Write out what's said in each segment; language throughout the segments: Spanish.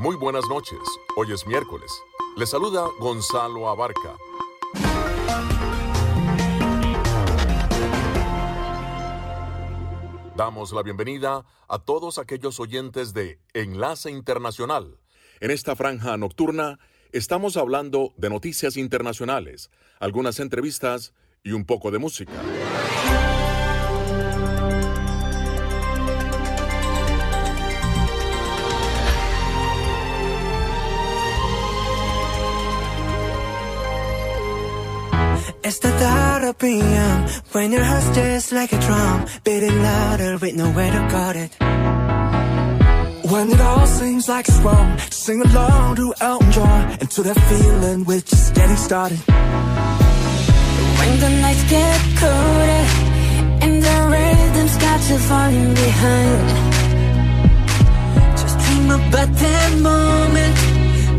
Muy buenas noches. Hoy es miércoles. Le saluda Gonzalo Abarca. Damos la bienvenida a todos aquellos oyentes de Enlace Internacional. En esta franja nocturna estamos hablando de noticias internacionales, algunas entrevistas y un poco de música. It's the thought of being when your heart's just like a drum, beating louder with nowhere to guard it. When it all seems like it's wrong, sing along to Elton John and to that feeling we're just getting started. When the nights get colder and the rhythm's got you falling behind, just dream about that moment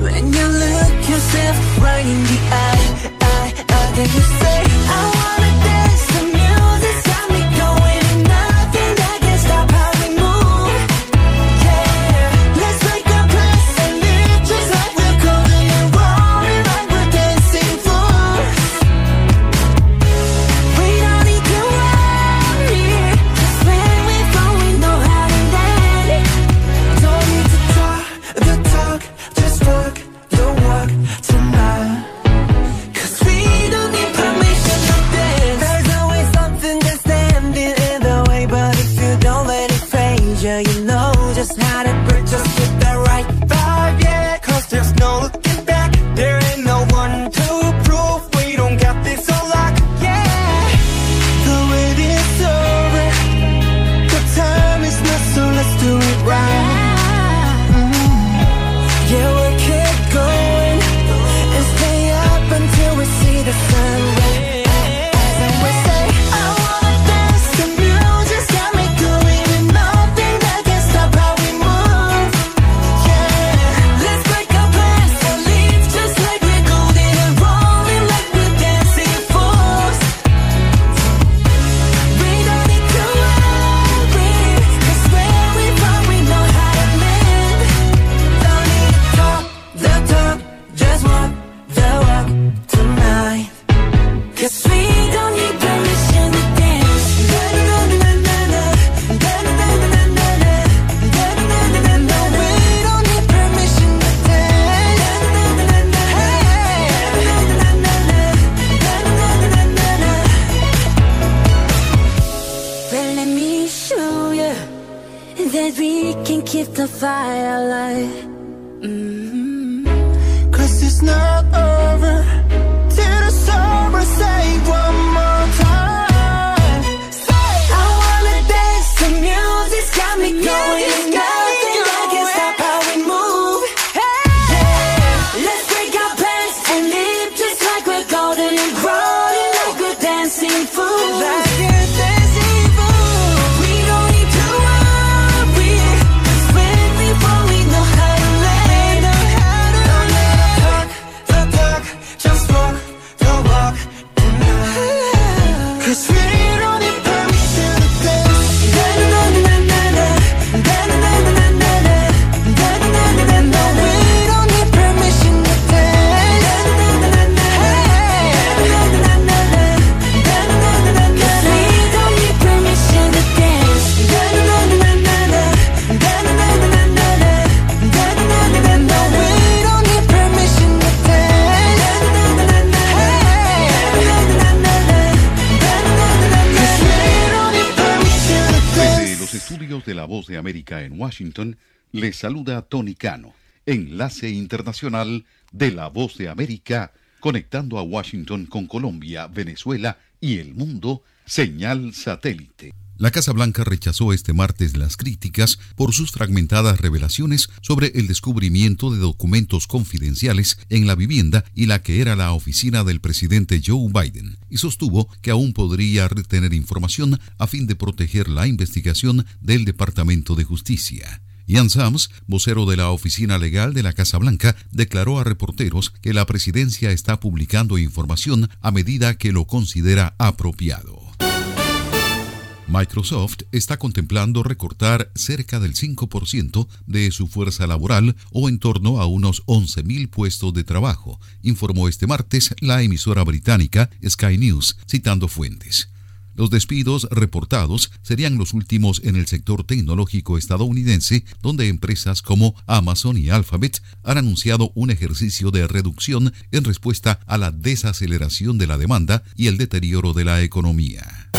when you look yourself right in the eye. Then you say I wanna dance Washington, les saluda Tony Cano, enlace internacional de La Voz de América, conectando a Washington con Colombia, Venezuela y el mundo, señal satélite. La Casa Blanca rechazó este martes las críticas por sus fragmentadas revelaciones sobre el descubrimiento de documentos confidenciales en la vivienda y la que era la oficina del presidente Joe Biden, y sostuvo que aún podría retener información a fin de proteger la investigación del Departamento de Justicia. Ian Sams, vocero de la oficina legal de la Casa Blanca, declaró a reporteros que la presidencia está publicando información a medida que lo considera apropiado. Microsoft está contemplando recortar cerca del 5% de su fuerza laboral o en torno a unos 11.000 puestos de trabajo, informó este martes la emisora británica Sky News, citando fuentes. Los despidos reportados serían los últimos en el sector tecnológico estadounidense, donde empresas como Amazon y Alphabet han anunciado un ejercicio de reducción en respuesta a la desaceleración de la demanda y el deterioro de la economía.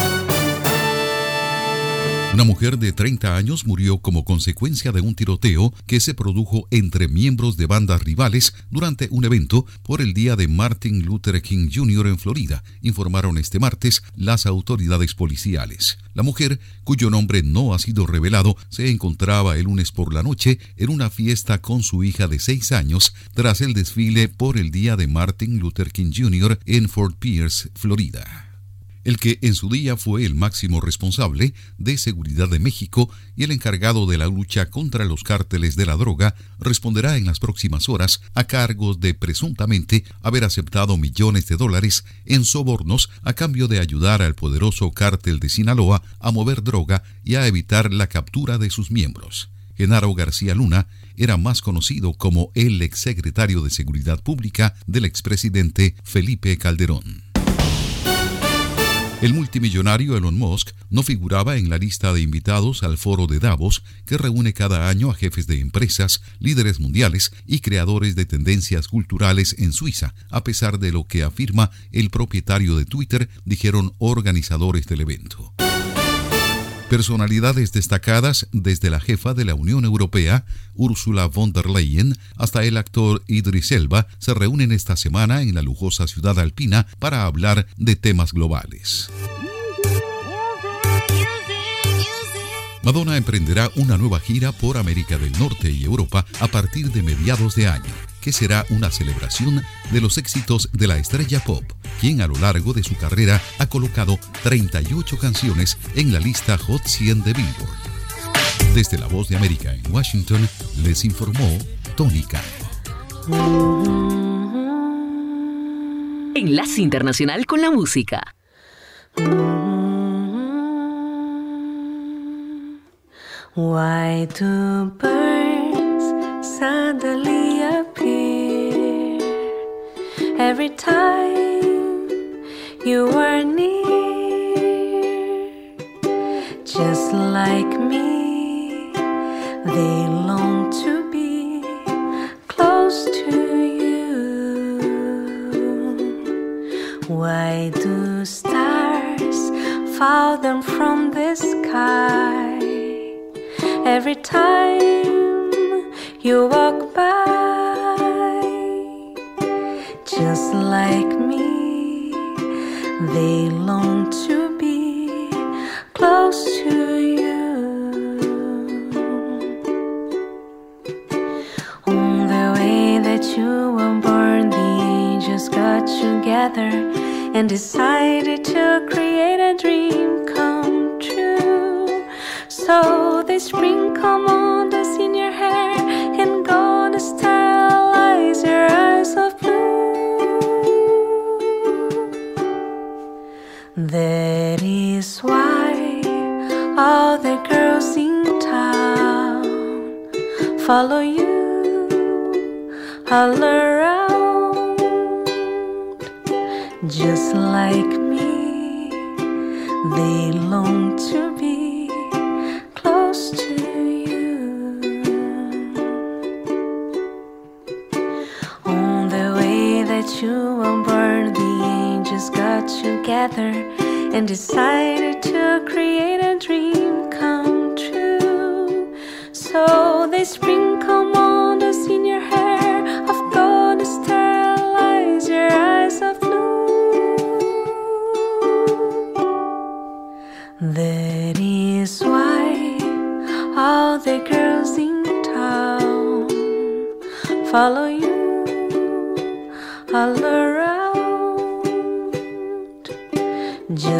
Una mujer de 30 años murió como consecuencia de un tiroteo que se produjo entre miembros de bandas rivales durante un evento por el día de Martin Luther King Jr. en Florida, informaron este martes las autoridades policiales. La mujer, cuyo nombre no ha sido revelado, se encontraba el lunes por la noche en una fiesta con su hija de 6 años tras el desfile por el día de Martin Luther King Jr. en Fort Pierce, Florida el que en su día fue el máximo responsable de seguridad de México y el encargado de la lucha contra los cárteles de la droga, responderá en las próximas horas a cargos de presuntamente haber aceptado millones de dólares en sobornos a cambio de ayudar al poderoso cártel de Sinaloa a mover droga y a evitar la captura de sus miembros. Genaro García Luna era más conocido como el exsecretario de Seguridad Pública del expresidente Felipe Calderón. El multimillonario Elon Musk no figuraba en la lista de invitados al foro de Davos que reúne cada año a jefes de empresas, líderes mundiales y creadores de tendencias culturales en Suiza, a pesar de lo que afirma el propietario de Twitter, dijeron organizadores del evento. Personalidades destacadas desde la jefa de la Unión Europea, Ursula von der Leyen, hasta el actor Idris Elba se reúnen esta semana en la lujosa ciudad alpina para hablar de temas globales. Madonna emprenderá una nueva gira por América del Norte y Europa a partir de mediados de año que será una celebración de los éxitos de la estrella pop, quien a lo largo de su carrera ha colocado 38 canciones en la lista Hot 100 de Billboard. Desde la Voz de América en Washington, les informó Tony Enlace Internacional con la Música. Why do birds suddenly appear every time you are near? Just like me, they long to be close to you. Why do stars fall down from the sky? every time you walk by. Just like me, they long to be close to you. On the way that you were born, the angels got together and decided to create a dream come true. So they sprinkle on us That is why all the girls in town follow you all around, just like me. They long to be close to you. On the way that you were born, angels got together and decided to create a dream come true. So they sprinkle models in your hair of gold to sterilize your eyes of blue. That is why all the girls in town follow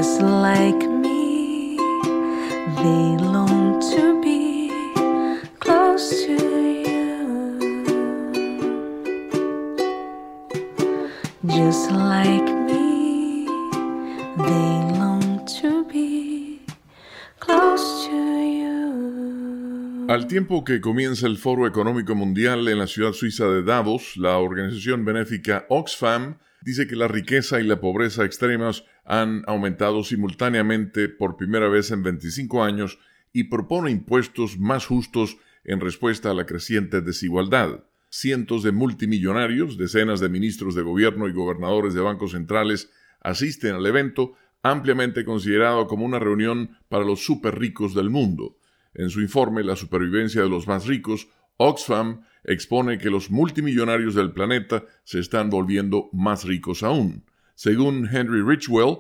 just like me. They long to be close to you, just like me. They long to be Al tiempo que comienza el Foro Económico Mundial en la ciudad suiza de Davos, la organización benéfica Oxfam dice que la riqueza y la pobreza extremas han aumentado simultáneamente por primera vez en 25 años y propone impuestos más justos en respuesta a la creciente desigualdad. Cientos de multimillonarios, decenas de ministros de gobierno y gobernadores de bancos centrales asisten al evento, ampliamente considerado como una reunión para los super ricos del mundo. En su informe La supervivencia de los más ricos, Oxfam expone que los multimillonarios del planeta se están volviendo más ricos aún. Según Henry Richwell,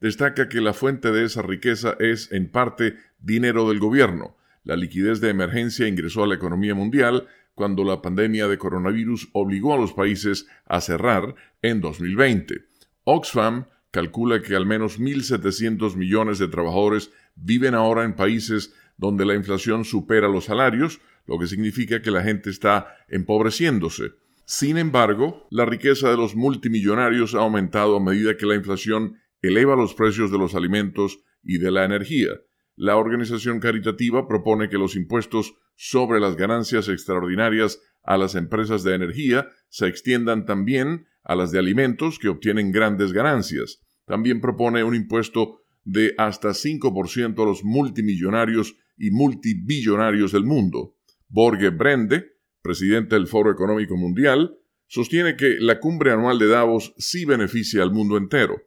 destaca que la fuente de esa riqueza es, en parte, dinero del gobierno. La liquidez de emergencia ingresó a la economía mundial cuando la pandemia de coronavirus obligó a los países a cerrar en 2020. Oxfam calcula que al menos 1.700 millones de trabajadores viven ahora en países donde la inflación supera los salarios, lo que significa que la gente está empobreciéndose. Sin embargo, la riqueza de los multimillonarios ha aumentado a medida que la inflación eleva los precios de los alimentos y de la energía. La organización caritativa propone que los impuestos sobre las ganancias extraordinarias a las empresas de energía se extiendan también a las de alimentos que obtienen grandes ganancias. También propone un impuesto de hasta 5% a los multimillonarios y multibillonarios del mundo. Borge Brende, presidente del Foro Económico Mundial, sostiene que la cumbre anual de Davos sí beneficia al mundo entero.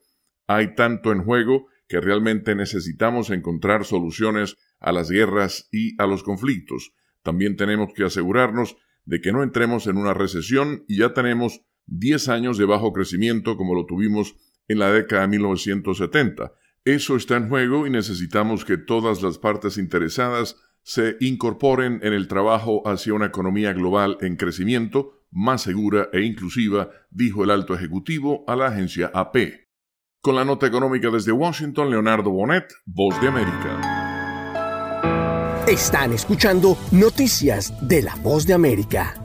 Hay tanto en juego que realmente necesitamos encontrar soluciones a las guerras y a los conflictos. También tenemos que asegurarnos de que no entremos en una recesión y ya tenemos 10 años de bajo crecimiento como lo tuvimos en la década de 1970. Eso está en juego y necesitamos que todas las partes interesadas se incorporen en el trabajo hacia una economía global en crecimiento más segura e inclusiva, dijo el alto ejecutivo a la agencia AP. Con la nota económica desde Washington, Leonardo Bonet, Voz de América. Están escuchando Noticias de la Voz de América.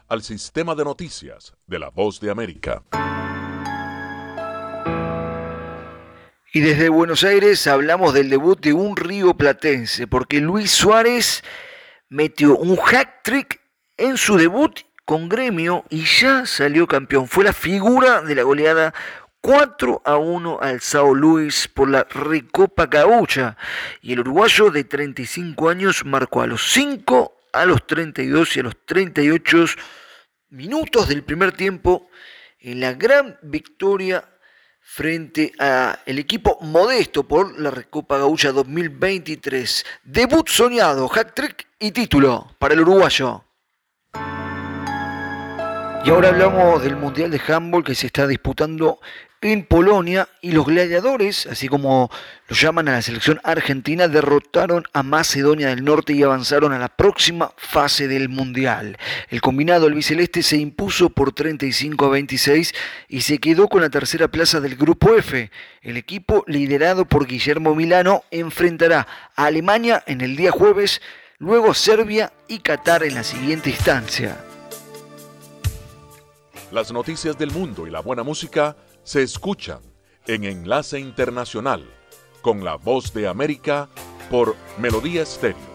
al sistema de noticias de la Voz de América. Y desde Buenos Aires hablamos del debut de un río platense, porque Luis Suárez metió un hack trick en su debut con gremio y ya salió campeón. Fue la figura de la goleada 4 a 1 al Sao Luis por la Recopa Gaucha. Y el uruguayo de 35 años marcó a los 5, a los 32 y a los 38 minutos del primer tiempo en la gran victoria frente al equipo modesto por la Recopa Gaucha 2023. Debut soñado, hack trick y título para el uruguayo. Y ahora hablamos del Mundial de Handball que se está disputando en Polonia y los gladiadores, así como lo llaman a la selección argentina, derrotaron a Macedonia del Norte y avanzaron a la próxima fase del Mundial. El combinado albiceleste se impuso por 35 a 26 y se quedó con la tercera plaza del Grupo F. El equipo liderado por Guillermo Milano enfrentará a Alemania en el día jueves, luego Serbia y Qatar en la siguiente instancia. Las noticias del mundo y la buena música se escuchan en Enlace Internacional con la Voz de América por Melodía Estéreo.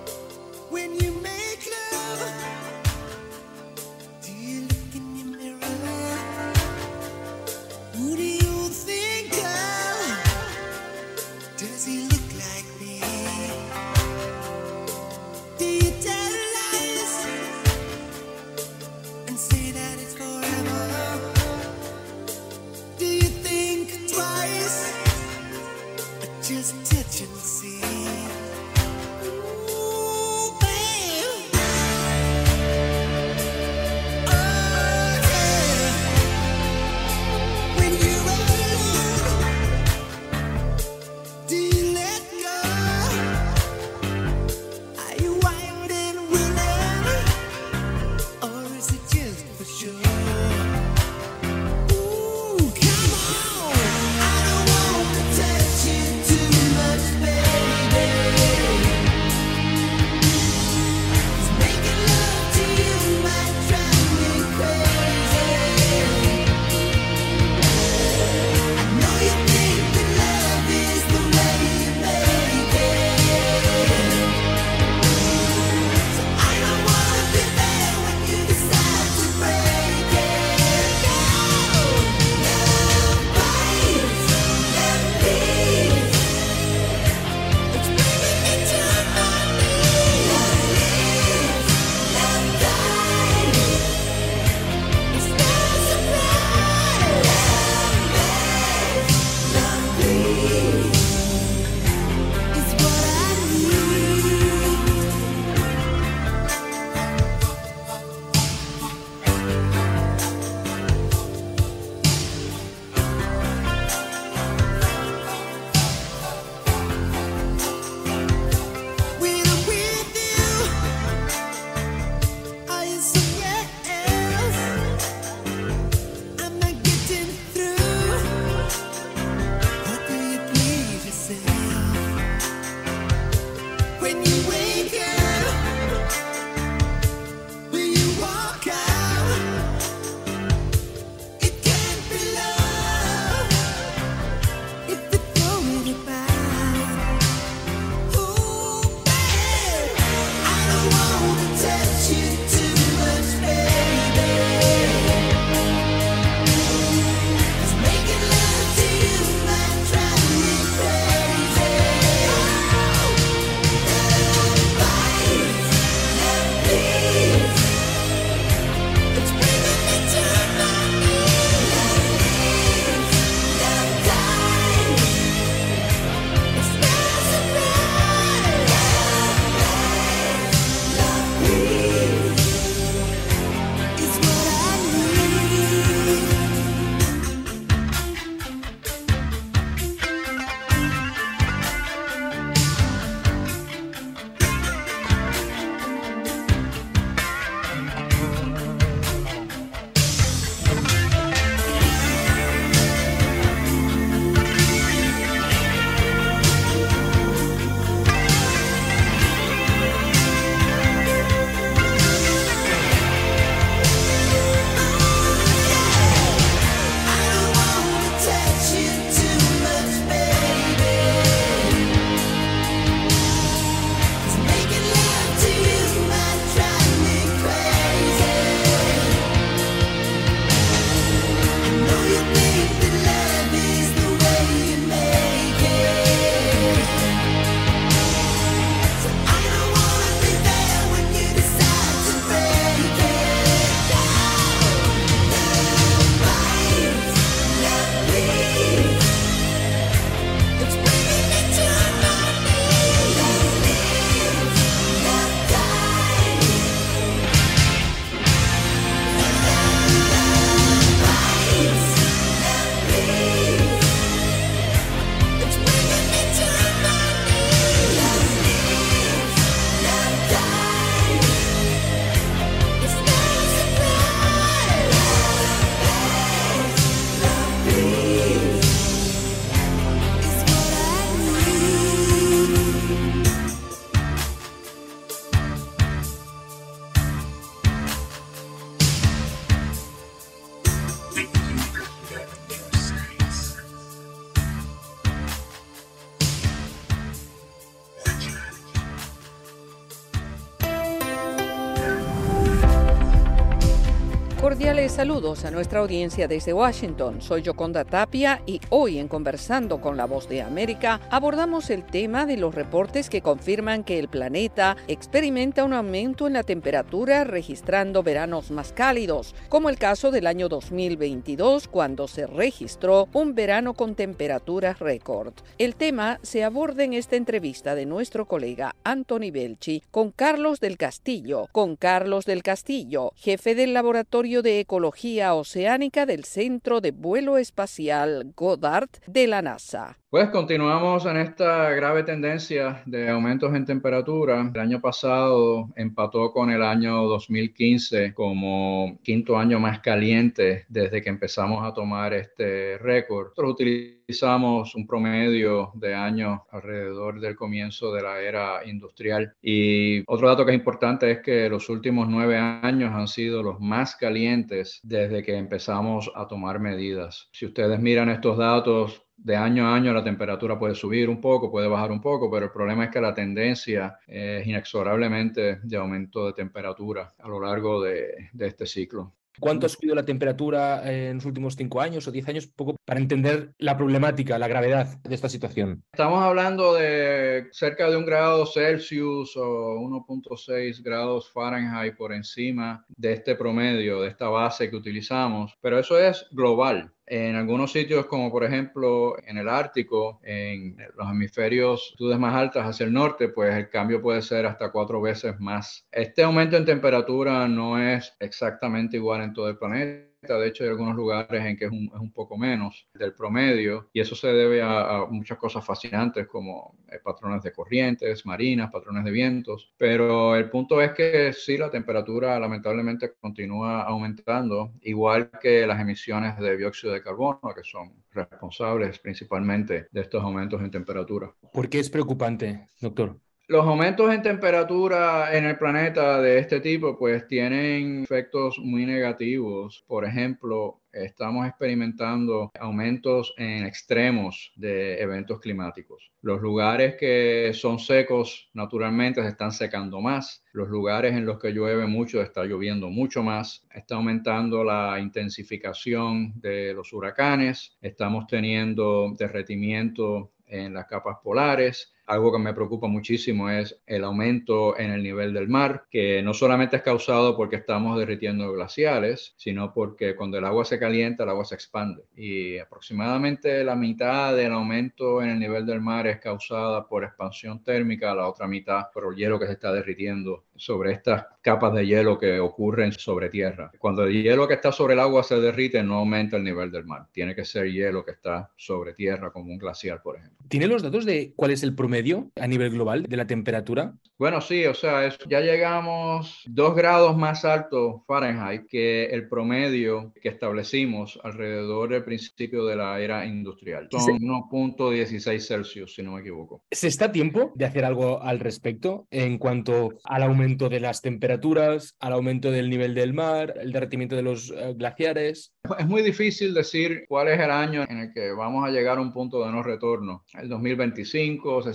Saludos a nuestra audiencia desde Washington. Soy Yoconda Tapia y hoy en Conversando con la Voz de América abordamos el tema de los reportes que confirman que el planeta experimenta un aumento en la temperatura registrando veranos más cálidos, como el caso del año 2022 cuando se registró un verano con temperaturas récord. El tema se aborda en esta entrevista de nuestro colega Anthony Belchi con Carlos del Castillo, con Carlos del Castillo, jefe del laboratorio de Ecología Oceánica del Centro de Vuelo Espacial Goddard de la NASA. Pues continuamos en esta grave tendencia de aumentos en temperatura. El año pasado empató con el año 2015 como quinto año más caliente desde que empezamos a tomar este récord. Nosotros utilizamos un promedio de años alrededor del comienzo de la era industrial. Y otro dato que es importante es que los últimos nueve años han sido los más calientes desde que empezamos a tomar medidas. Si ustedes miran estos datos, de año a año la temperatura puede subir un poco, puede bajar un poco, pero el problema es que la tendencia es inexorablemente de aumento de temperatura a lo largo de, de este ciclo. ¿Cuánto ha subido la temperatura en los últimos cinco años o diez años? Poco para entender la problemática, la gravedad de esta situación. Estamos hablando de cerca de un grado Celsius o 1.6 grados Fahrenheit por encima de este promedio, de esta base que utilizamos, pero eso es global. En algunos sitios, como por ejemplo en el Ártico, en los hemisferios más altas hacia el norte, pues el cambio puede ser hasta cuatro veces más. Este aumento en temperatura no es exactamente igual en todo el planeta de hecho, hay algunos lugares en que es un, es un poco menos del promedio y eso se debe a, a muchas cosas fascinantes como eh, patrones de corrientes marinas, patrones de vientos. Pero el punto es que sí, la temperatura lamentablemente continúa aumentando, igual que las emisiones de dióxido de carbono, que son responsables principalmente de estos aumentos en temperatura. ¿Por qué es preocupante, doctor? Los aumentos en temperatura en el planeta de este tipo pues tienen efectos muy negativos. Por ejemplo, estamos experimentando aumentos en extremos de eventos climáticos. Los lugares que son secos naturalmente se están secando más. Los lugares en los que llueve mucho está lloviendo mucho más. Está aumentando la intensificación de los huracanes. Estamos teniendo derretimiento en las capas polares. Algo que me preocupa muchísimo es el aumento en el nivel del mar, que no solamente es causado porque estamos derritiendo glaciares, sino porque cuando el agua se calienta, el agua se expande. Y aproximadamente la mitad del aumento en el nivel del mar es causada por expansión térmica, la otra mitad por el hielo que se está derritiendo sobre estas capas de hielo que ocurren sobre tierra. Cuando el hielo que está sobre el agua se derrite, no aumenta el nivel del mar. Tiene que ser hielo que está sobre tierra, como un glaciar, por ejemplo. ¿Tiene los datos de cuál es el promedio a nivel global de la temperatura? Bueno, sí, o sea, es, ya llegamos dos grados más alto Fahrenheit que el promedio que establecimos alrededor del principio de la era industrial. Son 1.16 Celsius, si no me equivoco. ¿Se está a tiempo de hacer algo al respecto en cuanto al aumento de las temperaturas, al aumento del nivel del mar, el derretimiento de los uh, glaciares? Es muy difícil decir cuál es el año en el que vamos a llegar a un punto de no retorno. El 2025 se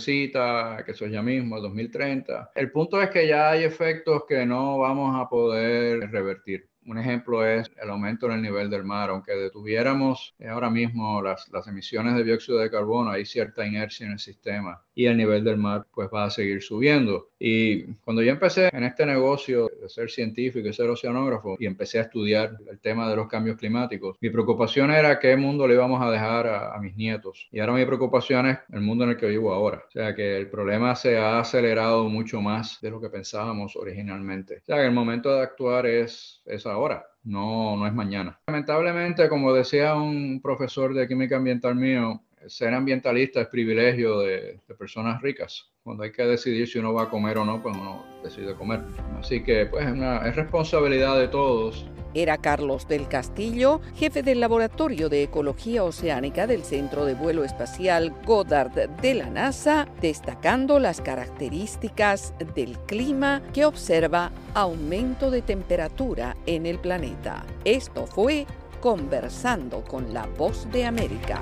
que eso es ya mismo, el 2030. El punto es que ya hay efectos que no vamos a poder revertir. Un ejemplo es el aumento en el nivel del mar. Aunque detuviéramos ahora mismo las, las, emisiones de dióxido de carbono, hay cierta inercia en el sistema y el nivel del mar pues va a seguir subiendo. Y cuando yo empecé en este negocio de ser científico y ser oceanógrafo y empecé a estudiar el tema de los cambios climáticos, mi preocupación era qué mundo le íbamos a dejar a, a mis nietos. Y ahora mi preocupación es el mundo en el que vivo ahora. O sea que el problema se ha acelerado mucho más de lo que pensábamos originalmente. O sea que el momento de actuar es, es ahora, no, no es mañana. Lamentablemente, como decía un profesor de química ambiental mío, ser ambientalista es privilegio de, personas ricas. Cuando hay que decidir si uno va a comer o no, pues uno decide comer. Así que pues es responsabilidad de todos. Era Carlos del Castillo, jefe del Laboratorio de Ecología Oceánica del Centro de Vuelo Espacial Goddard de la NASA, destacando las características del clima que observa aumento de temperatura en el planeta. Esto fue Conversando con la Voz de América.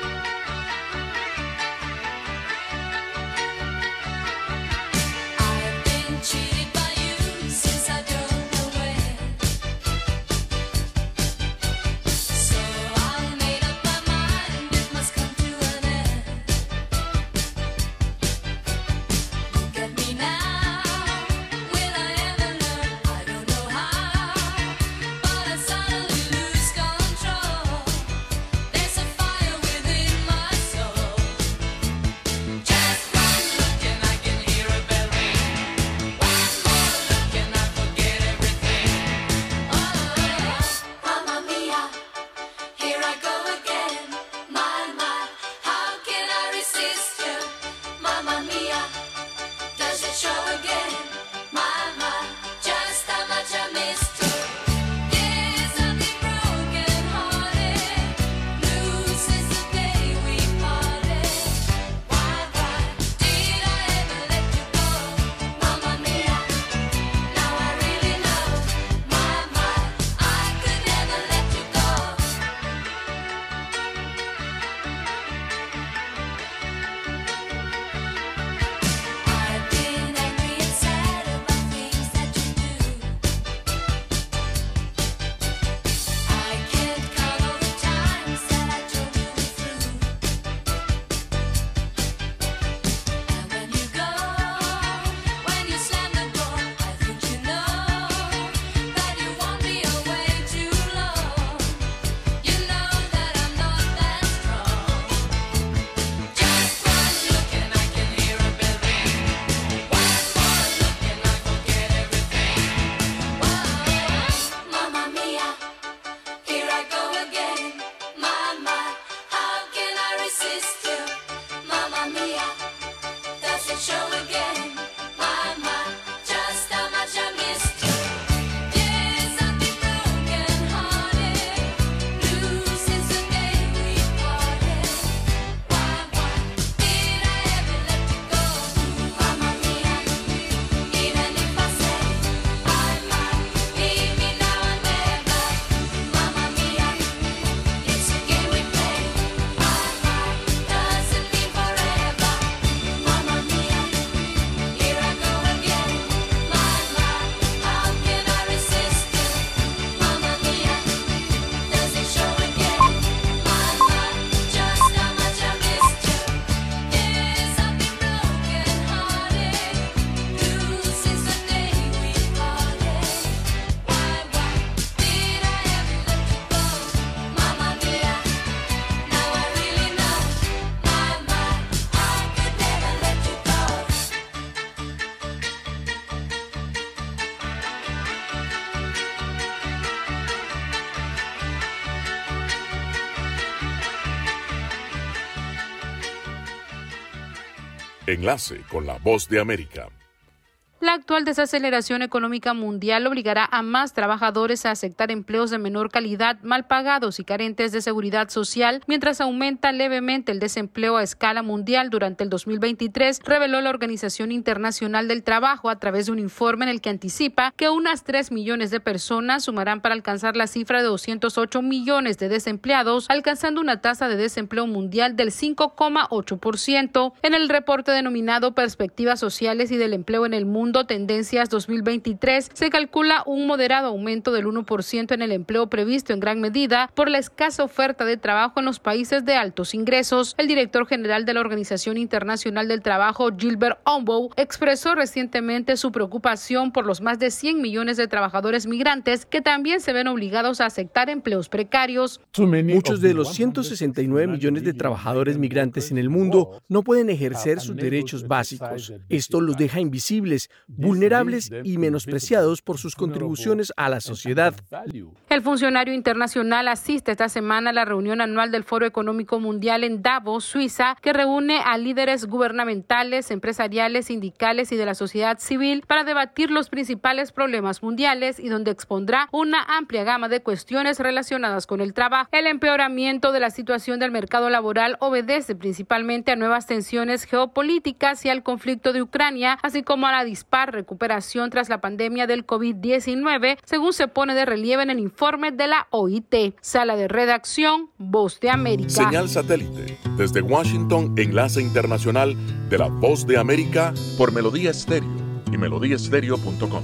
Enlace con la Voz de América. La actual desaceleración económica mundial obligará a más trabajadores a aceptar empleos de menor calidad, mal pagados y carentes de seguridad social, mientras aumenta levemente el desempleo a escala mundial durante el 2023, reveló la Organización Internacional del Trabajo a través de un informe en el que anticipa que unas 3 millones de personas sumarán para alcanzar la cifra de 208 millones de desempleados, alcanzando una tasa de desempleo mundial del 5,8%. En el reporte denominado Perspectivas Sociales y del Empleo en el Mundo, Tendencias 2023, se calcula un moderado aumento del 1% en el empleo previsto en gran medida por la escasa oferta de trabajo en los países de altos ingresos. El director general de la Organización Internacional del Trabajo, Gilbert Ombow, expresó recientemente su preocupación por los más de 100 millones de trabajadores migrantes que también se ven obligados a aceptar empleos precarios. Muchos de los 169 millones de trabajadores migrantes en el mundo no pueden ejercer sus derechos básicos. Esto los deja invisibles, vulnerables y menospreciados por sus contribuciones a la sociedad. El funcionario internacional asiste esta semana a la reunión anual del Foro Económico Mundial en Davos, Suiza, que reúne a líderes gubernamentales, empresariales, sindicales y de la sociedad civil para debatir los principales problemas mundiales y donde expondrá una amplia gama de cuestiones relacionadas con el trabajo. El empeoramiento de la situación del mercado laboral obedece principalmente a nuevas tensiones geopolíticas y al conflicto de Ucrania, así como a la disputa par recuperación tras la pandemia del COVID-19, según se pone de relieve en el informe de la OIT. Sala de redacción, Voz de América. Señal satélite. Desde Washington, enlace internacional de la Voz de América por Melodía Estéreo y melodíaestéreo.com.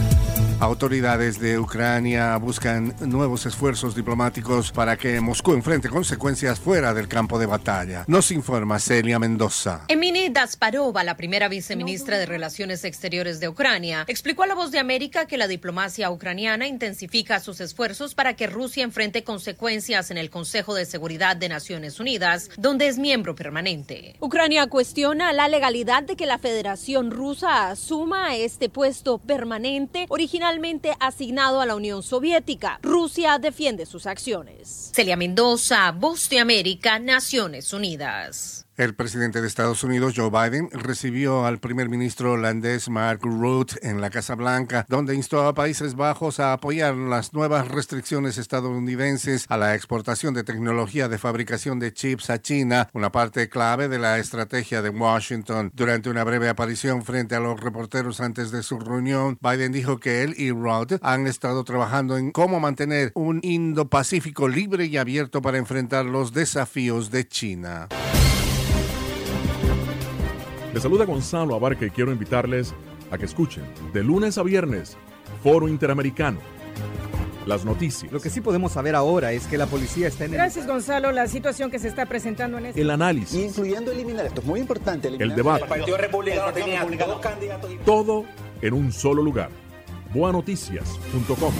Autoridades de Ucrania buscan nuevos esfuerzos diplomáticos para que Moscú enfrente consecuencias fuera del campo de batalla. Nos informa Celia Mendoza. Emini Dasparova, la primera viceministra de Relaciones Exteriores de Ucrania, explicó a La Voz de América que la diplomacia ucraniana intensifica sus esfuerzos para que Rusia enfrente consecuencias en el Consejo de Seguridad de Naciones Unidas, donde es miembro permanente. Ucrania cuestiona la legalidad de que la Federación Rusa asuma este puesto permanente asignado a la Unión Soviética. Rusia defiende sus acciones. Celia Mendoza, Voz de América, Naciones Unidas. El presidente de Estados Unidos, Joe Biden, recibió al primer ministro holandés Mark Rutte en la Casa Blanca, donde instó a Países Bajos a apoyar las nuevas restricciones estadounidenses a la exportación de tecnología de fabricación de chips a China, una parte clave de la estrategia de Washington. Durante una breve aparición frente a los reporteros antes de su reunión, Biden dijo que él y Rutte han estado trabajando en cómo mantener un Indo-Pacífico libre y abierto para enfrentar los desafíos de China. Les saluda Gonzalo Abarca y quiero invitarles a que escuchen de lunes a viernes Foro Interamericano. Las noticias. Lo que sí podemos saber ahora es que la policía está en el... Gracias, Gonzalo. La situación que se está presentando en este... El análisis. Incluyendo eliminar, esto es muy importante. El debate. El Partido Republicano tenía dos candidatos. Todo en un solo lugar. Boanoticias.com.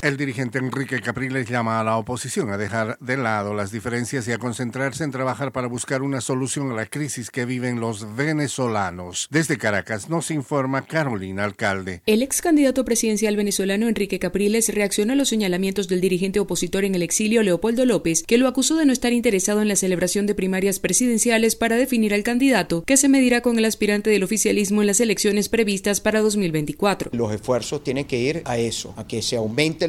El dirigente Enrique Capriles llama a la oposición a dejar de lado las diferencias y a concentrarse en trabajar para buscar una solución a la crisis que viven los venezolanos. Desde Caracas nos informa Carolina Alcalde. El ex candidato presidencial venezolano Enrique Capriles reacciona a los señalamientos del dirigente opositor en el exilio Leopoldo López, que lo acusó de no estar interesado en la celebración de primarias presidenciales para definir al candidato, que se medirá con el aspirante del oficialismo en las elecciones previstas para 2024. Los esfuerzos tienen que ir a eso, a que se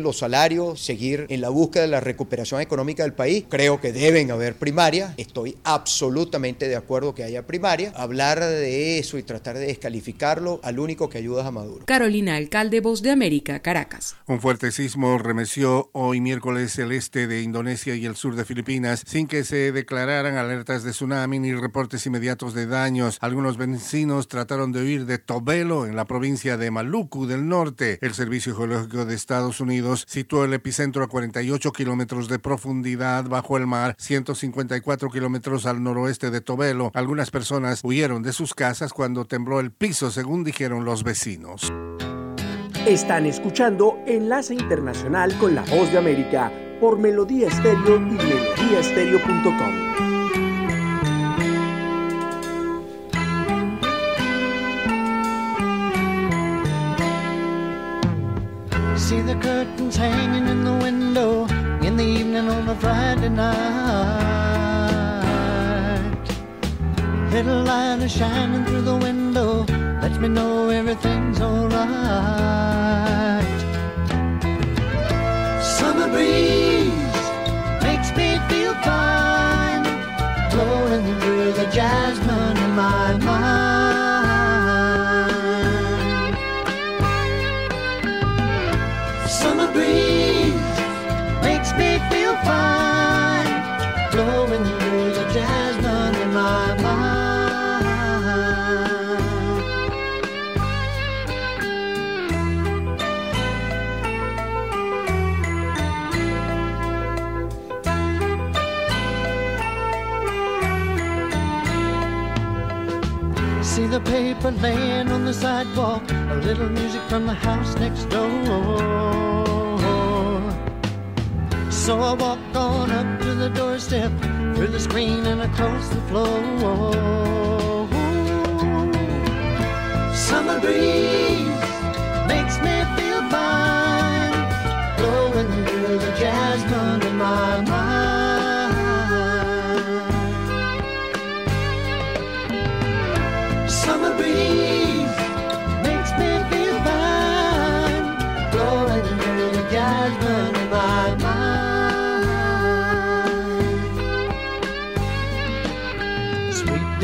los salarios, seguir en la búsqueda de la recuperación económica del país. Creo que deben haber primarias. Estoy absolutamente de acuerdo que haya primaria. Hablar de eso y tratar de descalificarlo, al único que ayuda es a Maduro. Carolina Alcalde, Voz de América, Caracas. Un fuerte sismo remeció hoy miércoles el este de Indonesia y el sur de Filipinas sin que se declararan alertas de tsunami ni reportes inmediatos de daños. Algunos vecinos trataron de huir de Tobelo en la provincia de Maluku del norte. El Servicio Geológico de Estados Situó el epicentro a 48 kilómetros de profundidad bajo el mar, 154 kilómetros al noroeste de Tobelo. Algunas personas huyeron de sus casas cuando tembló el piso, según dijeron los vecinos. Están escuchando Enlace Internacional con la Voz de América por Melodía Estéreo y melodíaestéreo.com. See the curtains hanging in the window in the evening on a Friday night. Little light is shining through the window, lets me know everything's alright. Summer breeze makes me feel fine, blowing through the jasmine in my mind. See the paper laying on the sidewalk, a little music from the house next door. So I walk on up to the doorstep, through the screen and across the floor.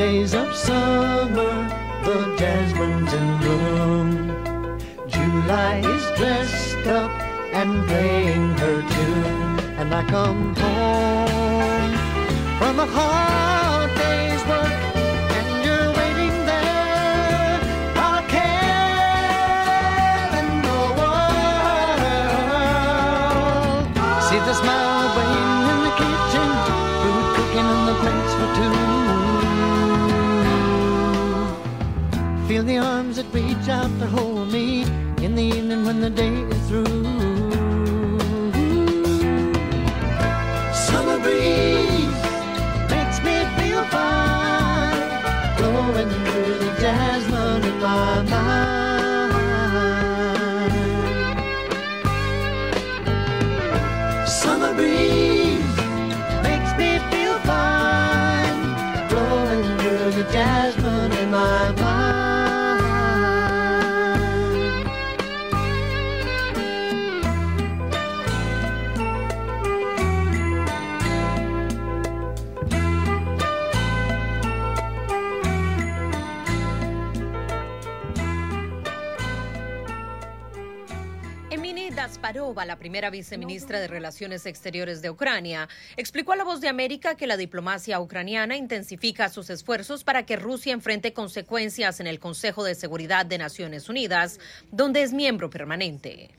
Days of summer, the jasmine's in bloom. July is dressed up and playing her tune, and I come home from a hard when the day La primera viceministra de Relaciones Exteriores de Ucrania, explicó a La Voz de América que la diplomacia ucraniana intensifica sus esfuerzos para que Rusia enfrente consecuencias en el Consejo de Seguridad de Naciones Unidas, donde es miembro permanente.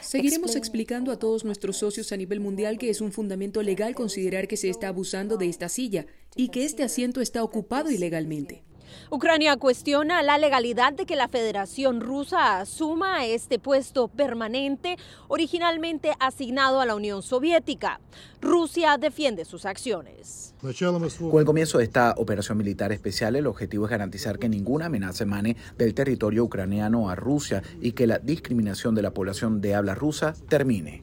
Seguiremos explicando a todos nuestros socios a nivel mundial que es un fundamento legal considerar que se está abusando de esta silla y que este asiento está ocupado ilegalmente. Ucrania cuestiona la legalidad de que la Federación Rusa asuma este puesto permanente originalmente asignado a la Unión Soviética. Rusia defiende sus acciones. Con el comienzo de esta operación militar especial, el objetivo es garantizar que ninguna amenaza emane del territorio ucraniano a Rusia y que la discriminación de la población de habla rusa termine.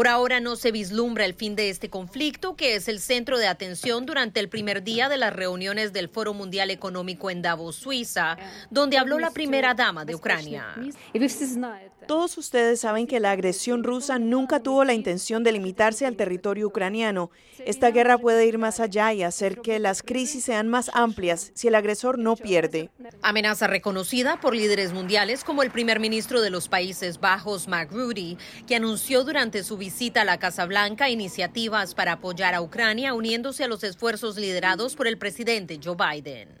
Por ahora no se vislumbra el fin de este conflicto, que es el centro de atención durante el primer día de las reuniones del Foro Mundial Económico en Davos, Suiza, donde habló la primera dama de Ucrania. Todos ustedes saben que la agresión rusa nunca tuvo la intención de limitarse al territorio ucraniano. Esta guerra puede ir más allá y hacer que las crisis sean más amplias si el agresor no pierde. Amenaza reconocida por líderes mundiales como el primer ministro de los Países Bajos, Mark Rutte, que anunció durante su visita a la Casa Blanca iniciativas para apoyar a Ucrania uniéndose a los esfuerzos liderados por el presidente Joe Biden.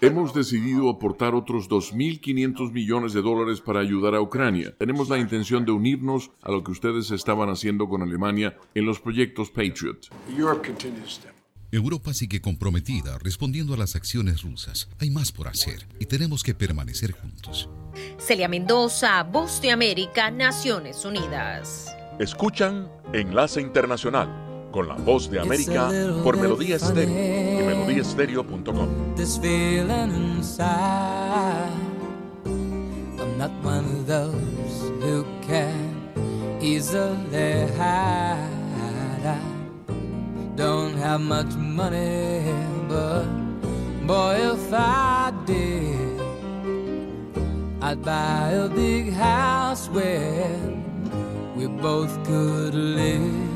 Hemos decidido aportar otros 2.500 millones de dólares para ayudar a Ucrania. Tenemos la intención de unirnos a lo que ustedes estaban haciendo con Alemania en los proyectos Patriot. Europa sigue comprometida respondiendo a las acciones rusas. Hay más por hacer y tenemos que permanecer juntos. Celia Mendoza, Voz de América, Naciones Unidas. Escuchan Enlace Internacional con la voz de América por Melodía Estéreo y melodíaestéreo.com. I'm not one of those who can easily hide. I don't have much money, but boy, if I did, I'd buy a big house where we both could live.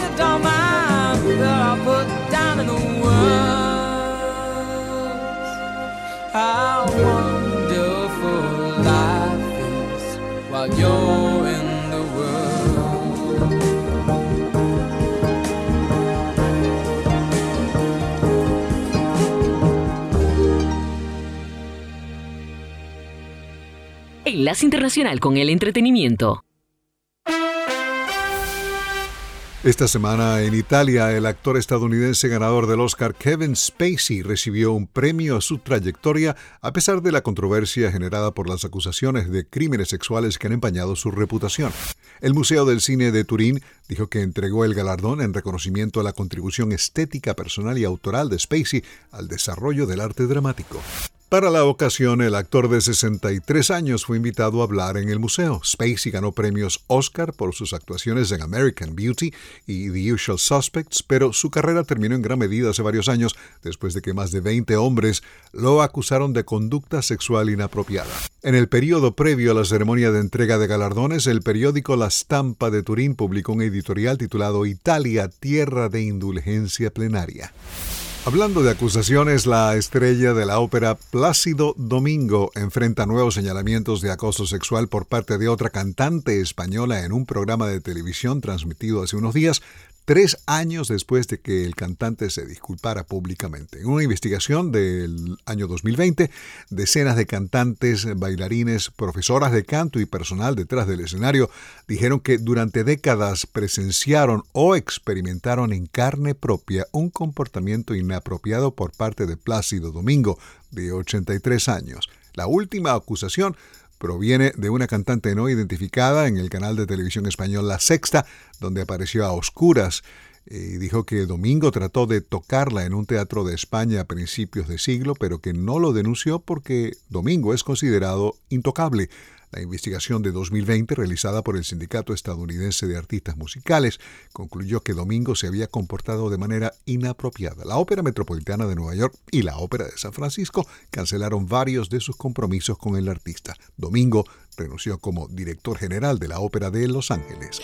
Enlace Internacional con el Entretenimiento. Esta semana en Italia, el actor estadounidense ganador del Oscar Kevin Spacey recibió un premio a su trayectoria a pesar de la controversia generada por las acusaciones de crímenes sexuales que han empañado su reputación. El Museo del Cine de Turín dijo que entregó el galardón en reconocimiento a la contribución estética personal y autoral de Spacey al desarrollo del arte dramático. Para la ocasión, el actor de 63 años fue invitado a hablar en el museo. Spacey ganó premios Oscar por sus actuaciones en American Beauty y The Usual Suspects, pero su carrera terminó en gran medida hace varios años después de que más de 20 hombres lo acusaron de conducta sexual inapropiada. En el periodo previo a la ceremonia de entrega de galardones, el periódico La Stampa de Turín publicó un editorial titulado Italia, tierra de indulgencia plenaria. Hablando de acusaciones, la estrella de la ópera Plácido Domingo enfrenta nuevos señalamientos de acoso sexual por parte de otra cantante española en un programa de televisión transmitido hace unos días, tres años después de que el cantante se disculpara públicamente. En una investigación del año 2020, decenas de cantantes, bailarines, profesoras de canto y personal detrás del escenario dijeron que durante décadas presenciaron o experimentaron en carne propia un comportamiento inapropiado por parte de Plácido Domingo, de 83 años. La última acusación proviene de una cantante no identificada en el canal de televisión español La Sexta, donde apareció a oscuras y dijo que Domingo trató de tocarla en un teatro de España a principios de siglo, pero que no lo denunció porque Domingo es considerado intocable. La investigación de 2020, realizada por el Sindicato Estadounidense de Artistas Musicales, concluyó que Domingo se había comportado de manera inapropiada. La Ópera Metropolitana de Nueva York y la Ópera de San Francisco cancelaron varios de sus compromisos con el artista. Domingo renunció como director general de la Ópera de Los Ángeles.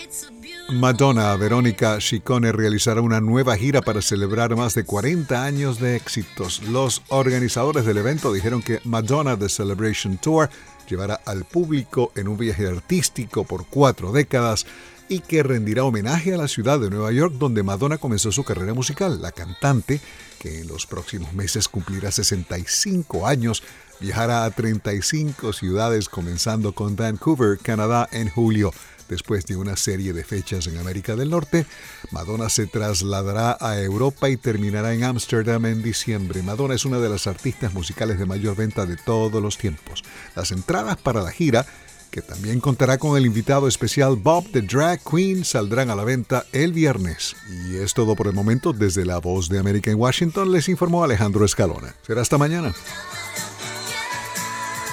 Madonna Verónica Chicone realizará una nueva gira para celebrar más de 40 años de éxitos. Los organizadores del evento dijeron que Madonna The Celebration Tour llevará al público en un viaje artístico por cuatro décadas y que rendirá homenaje a la ciudad de Nueva York donde Madonna comenzó su carrera musical. La cantante, que en los próximos meses cumplirá 65 años, viajará a 35 ciudades comenzando con Vancouver, Canadá en julio. Después de una serie de fechas en América del Norte, Madonna se trasladará a Europa y terminará en Ámsterdam en diciembre. Madonna es una de las artistas musicales de mayor venta de todos los tiempos. Las entradas para la gira, que también contará con el invitado especial Bob the Drag Queen, saldrán a la venta el viernes. Y es todo por el momento. Desde La Voz de América en Washington les informó Alejandro Escalona. Será hasta mañana.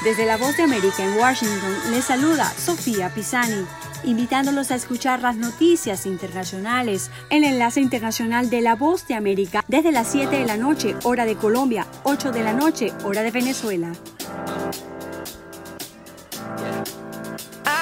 Desde La Voz de América en Washington les saluda Sofía Pisani, invitándolos a escuchar las noticias internacionales, el enlace internacional de La Voz de América desde las 7 de la noche, hora de Colombia, 8 de la noche, hora de Venezuela.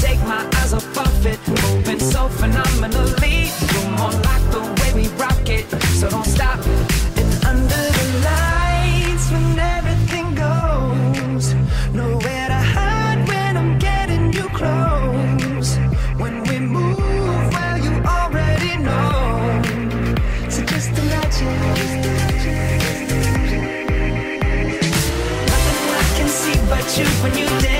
Take my eyes off of it, moving so phenomenally. You're more like the way we rock it, so don't stop. And under the lights, when everything goes, nowhere to hide when I'm getting you close. When we move, well, you already know. So just imagine. Nothing I can see but you when you dance,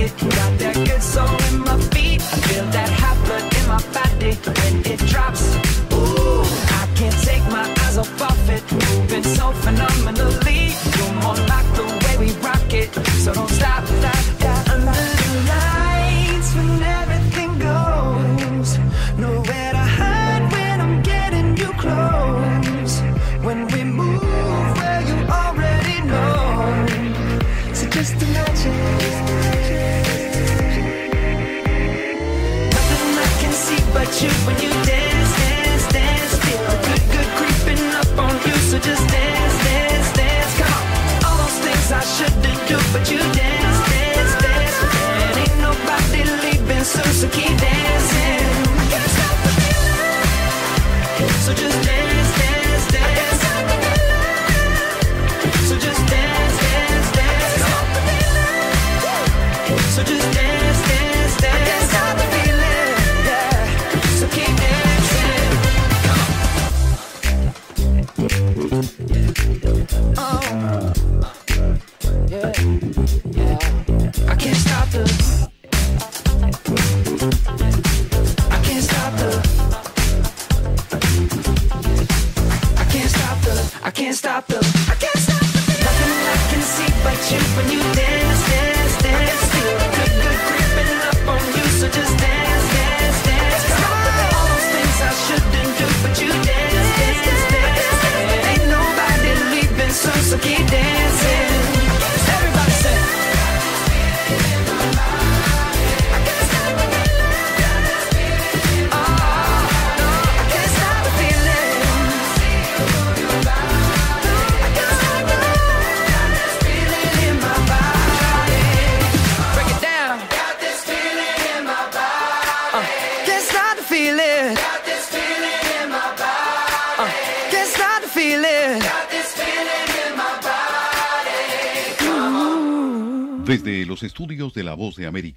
it, out there.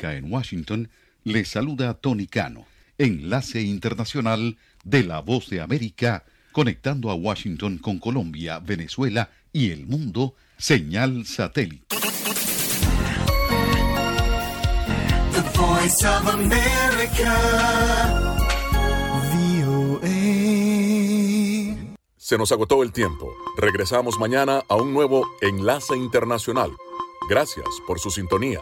En Washington, le saluda Tony Cano, enlace internacional de La Voz de América, conectando a Washington con Colombia, Venezuela y el mundo, señal satélite. The Voice of America. Se nos agotó el tiempo. Regresamos mañana a un nuevo Enlace Internacional. Gracias por su sintonía.